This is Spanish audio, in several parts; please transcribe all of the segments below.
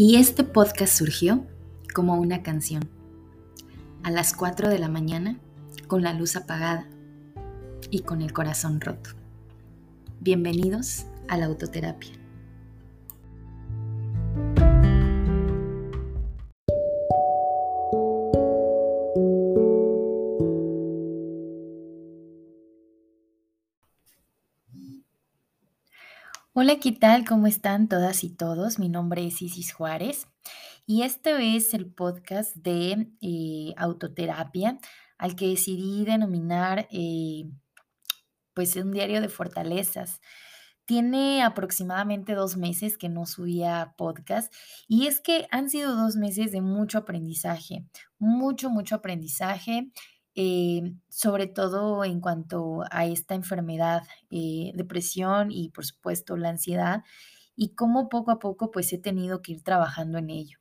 Y este podcast surgió como una canción, a las 4 de la mañana, con la luz apagada y con el corazón roto. Bienvenidos a la autoterapia. Hola, ¿qué tal? ¿Cómo están todas y todos? Mi nombre es Isis Juárez y este es el podcast de eh, autoterapia al que decidí denominar eh, pues un diario de fortalezas. Tiene aproximadamente dos meses que no subía podcast y es que han sido dos meses de mucho aprendizaje, mucho, mucho aprendizaje. Eh, sobre todo en cuanto a esta enfermedad, eh, depresión y por supuesto la ansiedad, y cómo poco a poco pues he tenido que ir trabajando en ello.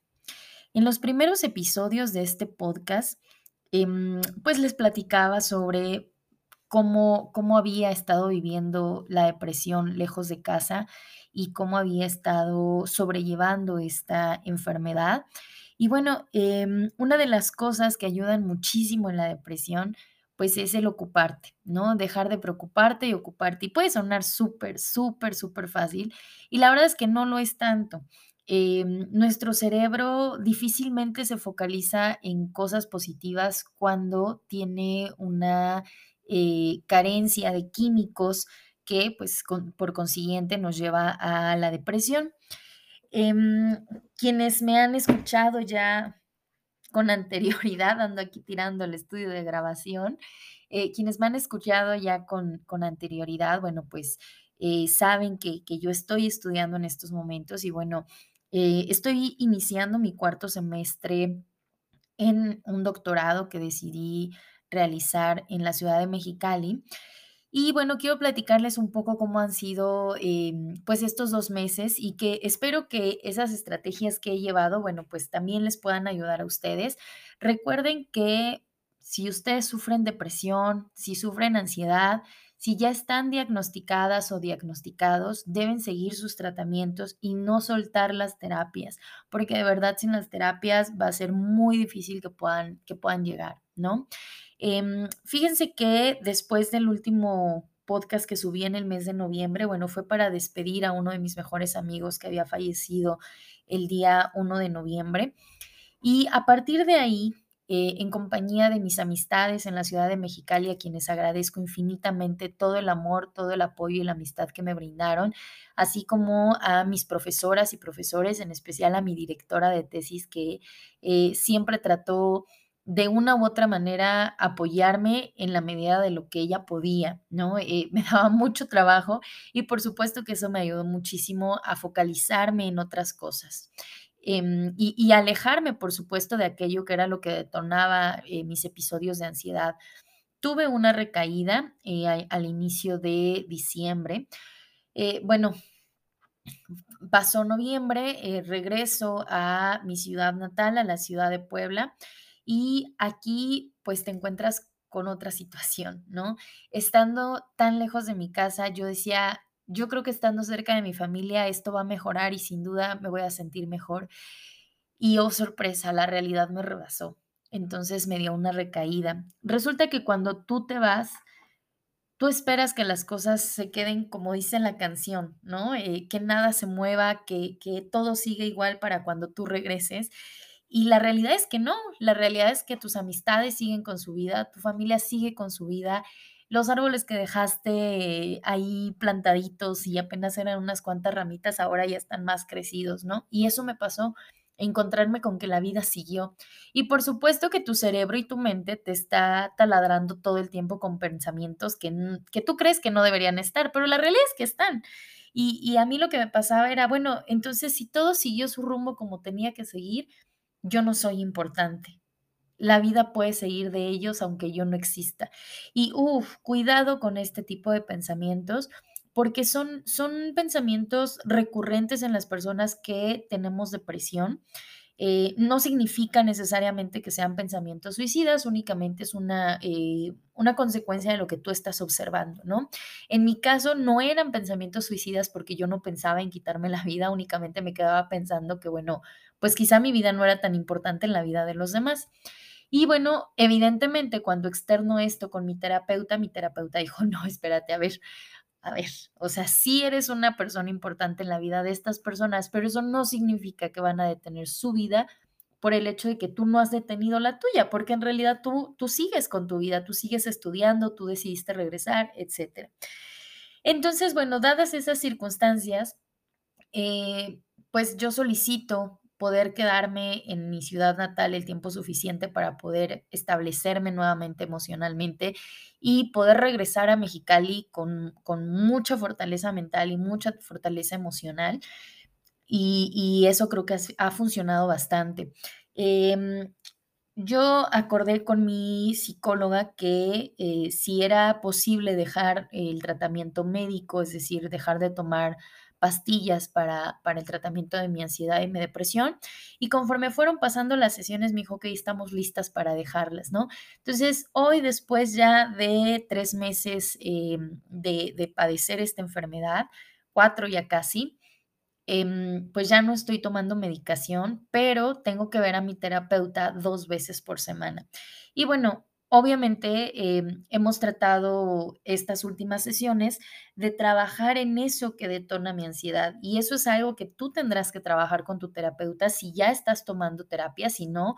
En los primeros episodios de este podcast, em, pues les platicaba sobre cómo, cómo había estado viviendo la depresión lejos de casa y cómo había estado sobrellevando esta enfermedad. Y bueno, em, una de las cosas que ayudan muchísimo en la depresión, pues es el ocuparte, ¿no? Dejar de preocuparte y ocuparte. Y puede sonar súper, súper, súper fácil. Y la verdad es que no lo es tanto. Em, nuestro cerebro difícilmente se focaliza en cosas positivas cuando tiene una eh, carencia de químicos que, pues, por consiguiente, nos lleva a la depresión. Em, quienes me han escuchado ya con anterioridad, ando aquí tirando el estudio de grabación, eh, quienes me han escuchado ya con, con anterioridad, bueno, pues eh, saben que, que, yo estoy estudiando en estos momentos y bueno, eh, estoy iniciando mi cuarto semestre en un doctorado que decidí realizar en la ciudad de Mexicali. Y bueno, quiero platicarles un poco cómo han sido em, pues estos dos meses y que espero que esas estrategias que he llevado, bueno, pues también les puedan ayudar a ustedes. Recuerden que si ustedes sufren depresión, si sufren ansiedad, si ya están diagnosticadas o diagnosticados, deben seguir sus tratamientos y no soltar las terapias, porque de verdad sin las terapias va a ser muy difícil que puedan, que puedan llegar, ¿no? Em, fíjense que después del último podcast que subí en el mes de noviembre, bueno, fue para despedir a uno de mis mejores amigos que había fallecido el día 1 de noviembre. Y a partir de ahí, eh, en compañía de mis amistades en la ciudad de Mexicali, a quienes agradezco infinitamente todo el amor, todo el apoyo y la amistad que me brindaron, así como a mis profesoras y profesores, en especial a mi directora de tesis que eh, siempre trató de una u otra manera apoyarme en la medida de lo que ella podía, ¿no? Eh, me daba mucho trabajo y por supuesto que eso me ayudó muchísimo a focalizarme en otras cosas. Em, y, alejarme, por supuesto, de aquello que era lo que detonaba eh, mis episodios de ansiedad. Tuve una recaída eh, al inicio de diciembre. bueno, pasó noviembre, regreso a mi ciudad natal, a la ciudad de Puebla, y aquí pues te encuentras con otra situación, ¿no? Estando tan lejos de mi casa, yo decía, yo creo que estando cerca de mi familia esto va a mejorar y sin duda me voy a sentir mejor. Y oh sorpresa, la realidad me rebasó. Entonces me dio una recaída. Resulta que cuando tú te vas, tú esperas que las cosas se queden como dice la canción, ¿no? Eh, que nada se mueva, que, que todo siga igual para cuando tú regreses. Y la realidad es que no, la realidad es que tus amistades siguen con su vida, tu familia sigue con su vida, los árboles que dejaste ahí plantaditos y apenas eran unas cuantas ramitas, ahora ya están más crecidos, ¿no? Y eso me pasó, encontrarme con que la vida siguió. Y por supuesto que tu cerebro y tu mente te está taladrando todo el tiempo con pensamientos que, que tú crees que no deberían estar, pero la realidad es que están. Y, y a mí lo que me pasaba era, bueno, entonces si todo siguió su rumbo como tenía que seguir, yo no soy importante. La vida puede seguir de ellos aunque yo no exista. Y uff, cuidado con este tipo de pensamientos porque son, son pensamientos recurrentes en las personas que tenemos depresión. Eh, no significa necesariamente que sean pensamientos suicidas, únicamente es una, eh, una consecuencia de lo que tú estás observando, ¿no? En mi caso no eran pensamientos suicidas porque yo no pensaba en quitarme la vida, únicamente me quedaba pensando que, bueno, pues quizá mi vida no era tan importante en la vida de los demás. Y bueno, evidentemente cuando externo esto con mi terapeuta, mi terapeuta dijo, no, espérate, a ver, a ver, o sea, sí eres una persona importante en la vida de estas personas, pero eso no significa que van a detener su vida por el hecho de que tú no has detenido la tuya, porque en realidad tú, tú sigues con tu vida, tú sigues estudiando, tú decidiste regresar, etc. Entonces, bueno, dadas esas circunstancias, eh, pues yo solicito poder quedarme en mi ciudad natal el tiempo suficiente para poder establecerme nuevamente emocionalmente y poder regresar a Mexicali con, con mucha fortaleza mental y mucha fortaleza emocional. Y, y eso creo que ha, funcionado bastante. Eh, yo acordé con mi psicóloga que eh, si era posible dejar el tratamiento médico, es decir, dejar de tomar pastillas para, para el tratamiento de mi ansiedad y mi depresión. Y conforme fueron pasando las sesiones, me dijo que estamos listas para dejarlas, ¿no? Entonces, hoy, después ya de tres meses eh, de, de padecer esta enfermedad, cuatro ya casi, em, pues ya no estoy tomando medicación, pero tengo que ver a mi terapeuta dos veces por semana. Y bueno, obviamente em, hemos tratado estas últimas sesiones de trabajar en eso que detona mi ansiedad. Y eso es algo que tú tendrás que trabajar con tu terapeuta si ya estás tomando terapia, si no,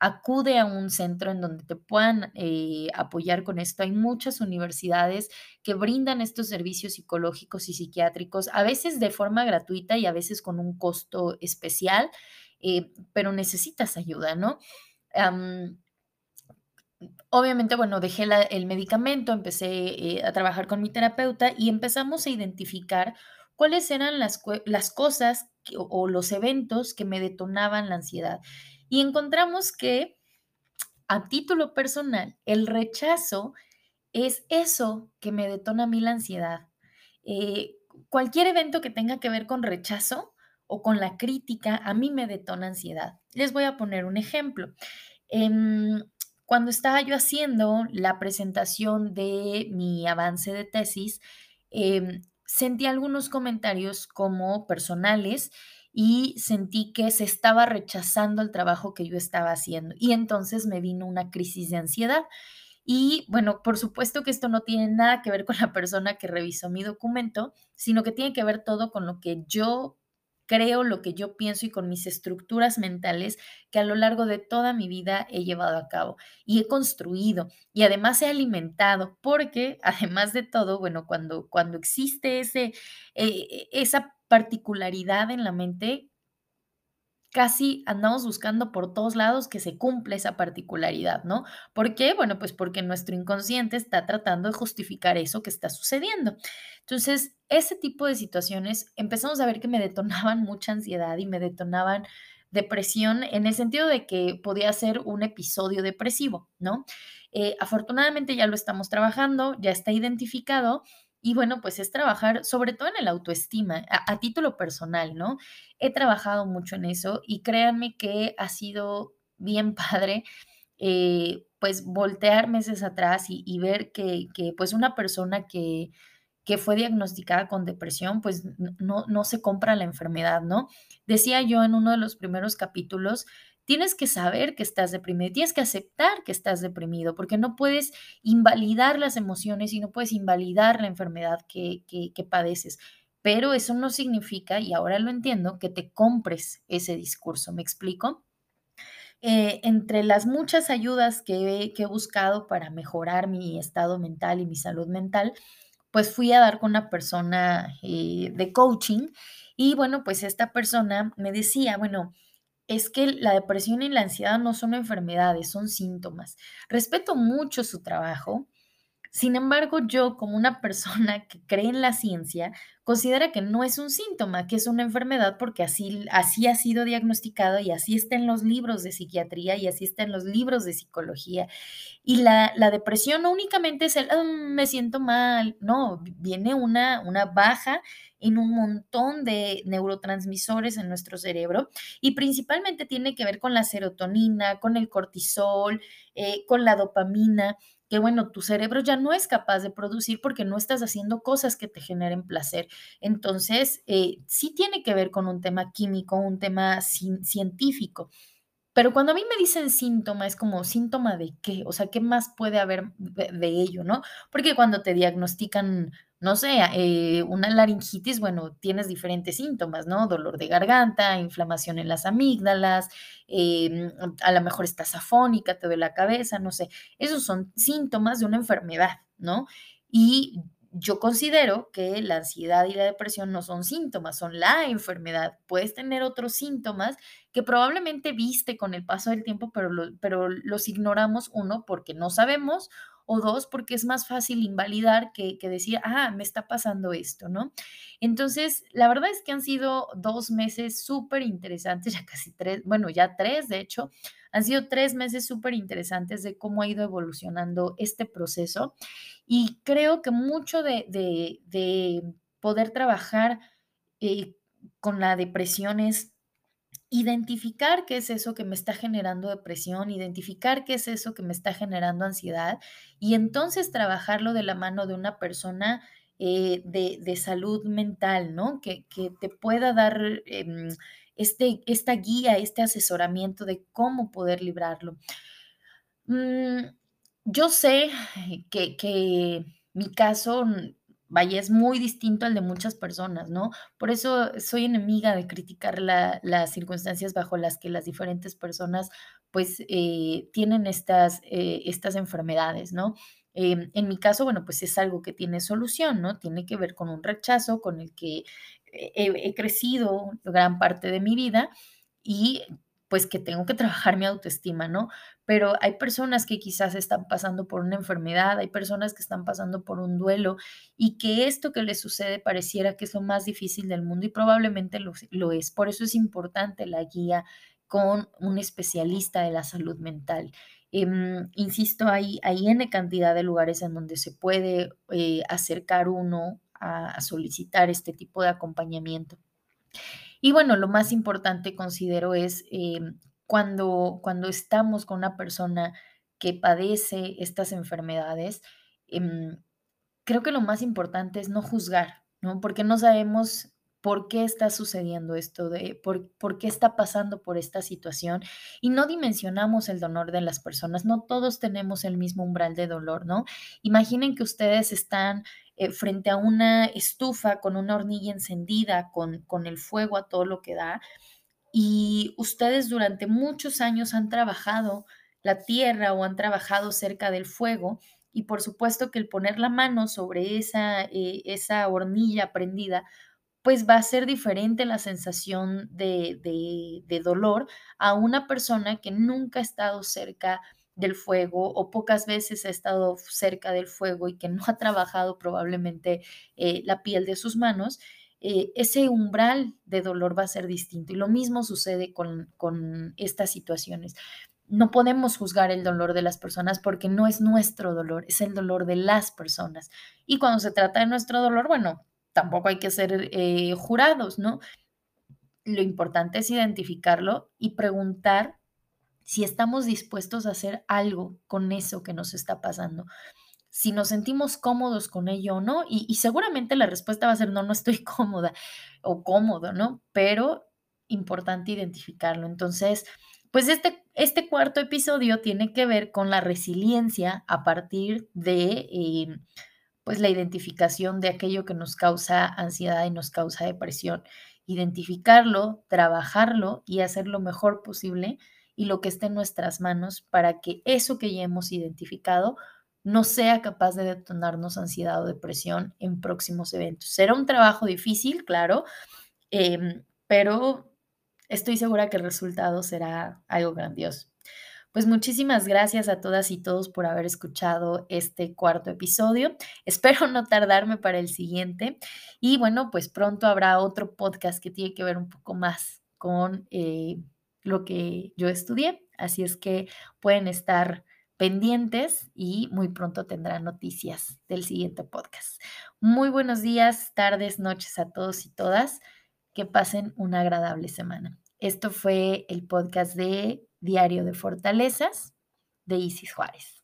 acude a un centro en donde te puedan eh, apoyar con esto. Hay muchas universidades que brindan estos servicios psicológicos y psiquiátricos, a veces de forma gratuita y a veces con un costo especial, eh, pero necesitas ayuda, ¿no? Obviamente, bueno, dejé el medicamento, empecé eh, a trabajar con mi terapeuta y empezamos a identificar cuáles eran las, las cosas o los eventos que me detonaban la ansiedad. Y encontramos que a título personal, el rechazo es eso que me detona a mí la ansiedad. Eh, cualquier evento que tenga que ver con rechazo o con la crítica, a mí me detona ansiedad. Les voy a poner un ejemplo. Eh, cuando estaba yo haciendo la presentación de mi avance de tesis, eh, sentí algunos comentarios como personales y sentí que se estaba rechazando el trabajo que yo estaba haciendo. Y entonces me vino una crisis de ansiedad. Y bueno, por supuesto que esto no tiene nada que ver con la persona que revisó mi documento, sino que tiene que ver todo con lo que yo creo, lo que yo pienso y con mis estructuras mentales que a lo largo de toda mi vida he llevado a cabo y he construido y además he alimentado, porque además de todo, bueno, cuando, cuando existe ese, eh, esa particularidad en la mente, casi andamos buscando por todos lados que se cumpla esa particularidad, ¿no? ¿Por qué? Bueno, pues porque nuestro inconsciente está tratando de justificar eso que está sucediendo. Entonces, ese tipo de situaciones empezamos a ver que me detonaban mucha ansiedad y me detonaban depresión en el sentido de que podía ser un episodio depresivo, ¿no? Eh, afortunadamente ya lo estamos trabajando, ya está identificado y bueno, pues es trabajar sobre todo en el autoestima, a, título personal, ¿no? He trabajado mucho en eso y créanme que ha sido bien padre, eh, pues voltear meses atrás y, y ver que, que, pues una persona que, que fue diagnosticada con depresión, pues no, no se compra la enfermedad, ¿no? Decía yo en uno de los primeros capítulos tienes que saber que estás deprimido, tienes que aceptar que estás deprimido, porque no puedes invalidar las emociones y no puedes invalidar la enfermedad que, que, padeces. Pero eso no significa, y ahora lo entiendo, que te compres ese discurso. ¿Me explico? Eh, entre las muchas ayudas que he, que he, buscado para mejorar mi estado mental y mi salud mental, pues fui a dar con una persona eh, de coaching y bueno, pues esta persona me decía, bueno, es que la depresión y la ansiedad no son enfermedades, son síntomas. Respeto mucho su trabajo, Sin embargo, yo, como una persona que cree en la ciencia, considera que no es un síntoma, que es una enfermedad, porque así, así ha sido diagnosticado y así está en los libros de psiquiatría y así está en los libros de psicología. Y la, la depresión no únicamente es el, "Mm, me siento mal, no, viene una, una baja en un montón de neurotransmisores en nuestro cerebro y principalmente tiene que ver con la serotonina, con el cortisol, eh, con la dopamina que bueno, tu cerebro ya no es capaz de producir porque no estás haciendo cosas que te generen placer. Entonces, eh, sí tiene que ver con un tema químico, un tema cien- científico. Pero cuando a mí me dicen síntoma, es como síntoma de qué, o sea, ¿qué más puede haber de, de ello, no? Porque cuando te diagnostican, no sé, eh, una laringitis, bueno, tienes diferentes síntomas, ¿no? Dolor de garganta, inflamación en las amígdalas, eh, a lo mejor estás afónica, te duele la cabeza, no sé. Esos son síntomas de una enfermedad, ¿no? Y yo considero que la ansiedad y la depresión no son síntomas, son la enfermedad. Puedes tener otros síntomas que probablemente viste con el paso del tiempo, pero, pero los ignoramos, uno, porque no sabemos, o dos, porque es más fácil invalidar que, que decir, ah, me está pasando esto, ¿no? Entonces, la verdad es que han sido dos meses súper interesantes, ya casi tres, bueno, ya tres, de hecho, han sido tres meses súper interesantes de cómo ha ido evolucionando este proceso y creo que mucho de, de- de poder trabajar eh, con la depresión es Identificar qué es eso que me está generando depresión, identificar qué es eso que me está generando ansiedad y entonces trabajarlo de la mano de una persona eh, de, de salud mental, ¿no? Que, que te pueda dar em, este, esta guía, este asesoramiento de cómo poder librarlo. Mm, yo sé que que mi caso, mm, vaya, es muy distinto al de muchas personas, ¿no? Por eso soy enemiga de criticar la las circunstancias bajo las que las diferentes personas, pues, eh, tienen estas, eh, estas enfermedades, ¿no? Em, en mi caso, bueno, pues es algo que tiene solución, ¿no? Tiene que ver con un rechazo con el que he crecido gran parte de mi vida y, pues, que tengo que trabajar mi autoestima, ¿no? pero hay personas que quizás están pasando por una enfermedad, hay personas que están pasando por un duelo y que esto que les sucede pareciera que es lo más difícil del mundo y probablemente lo, lo es. Por eso es importante la guía con un especialista de la salud mental. Em, insisto, hay, hay N cantidad de lugares en donde se puede eh, acercar uno a, solicitar este tipo de acompañamiento. Y bueno, lo más importante considero es em, cuando, cuando estamos con una persona que padece estas enfermedades, em, Creo que lo más importante es no juzgar, ¿no? Porque no sabemos por qué está sucediendo esto, de por, por qué está pasando por esta situación y no dimensionamos el dolor de las personas. No todos tenemos el mismo umbral de dolor, ¿no? Imaginen que ustedes están eh, frente a una estufa con una hornilla encendida, con, con el fuego a todo lo que da y ustedes durante muchos años han trabajado la tierra o han trabajado cerca del fuego y por supuesto que el poner la mano sobre esa, eh, esa hornilla prendida, pues va a ser diferente la sensación de, de, de dolor a una persona que nunca ha estado cerca del fuego o pocas veces ha estado cerca del fuego y que no ha trabajado probablemente eh, la piel de sus manos eh, ese umbral de dolor va a ser distinto. Y lo mismo sucede con, con estas situaciones. No podemos juzgar el dolor de las personas porque no es nuestro dolor, es el dolor de las personas. Y cuando se trata de nuestro dolor, bueno, tampoco hay que ser eh, jurados, ¿no? Lo importante es identificarlo y preguntar si estamos dispuestos a hacer algo con eso que nos está pasando si nos sentimos cómodos con ello o no, y, seguramente la respuesta va a ser no, no estoy cómoda o cómodo, ¿no? Pero importante identificarlo. Entonces, pues este, este cuarto episodio tiene que ver con la resiliencia a partir de, eh, pues la identificación de aquello que nos causa ansiedad y nos causa depresión. Identificarlo, trabajarlo y hacer lo mejor posible y lo que esté en nuestras manos para que eso que ya hemos identificado no sea capaz de detonarnos ansiedad o depresión en próximos eventos. Será un trabajo difícil, claro, em, pero estoy segura que el resultado será algo grandioso. Pues muchísimas gracias a todas y todos por haber escuchado este cuarto episodio. Espero no tardarme para el siguiente. Y bueno, pues pronto habrá otro podcast que tiene que ver un poco más con eh, lo que yo estudié. Así es que pueden estar pendientes y muy pronto tendrán noticias del siguiente podcast. Muy buenos días, tardes, noches a todos y todas. Que pasen una agradable semana. Esto fue el podcast de Diario de Fortalezas de Isis Juárez.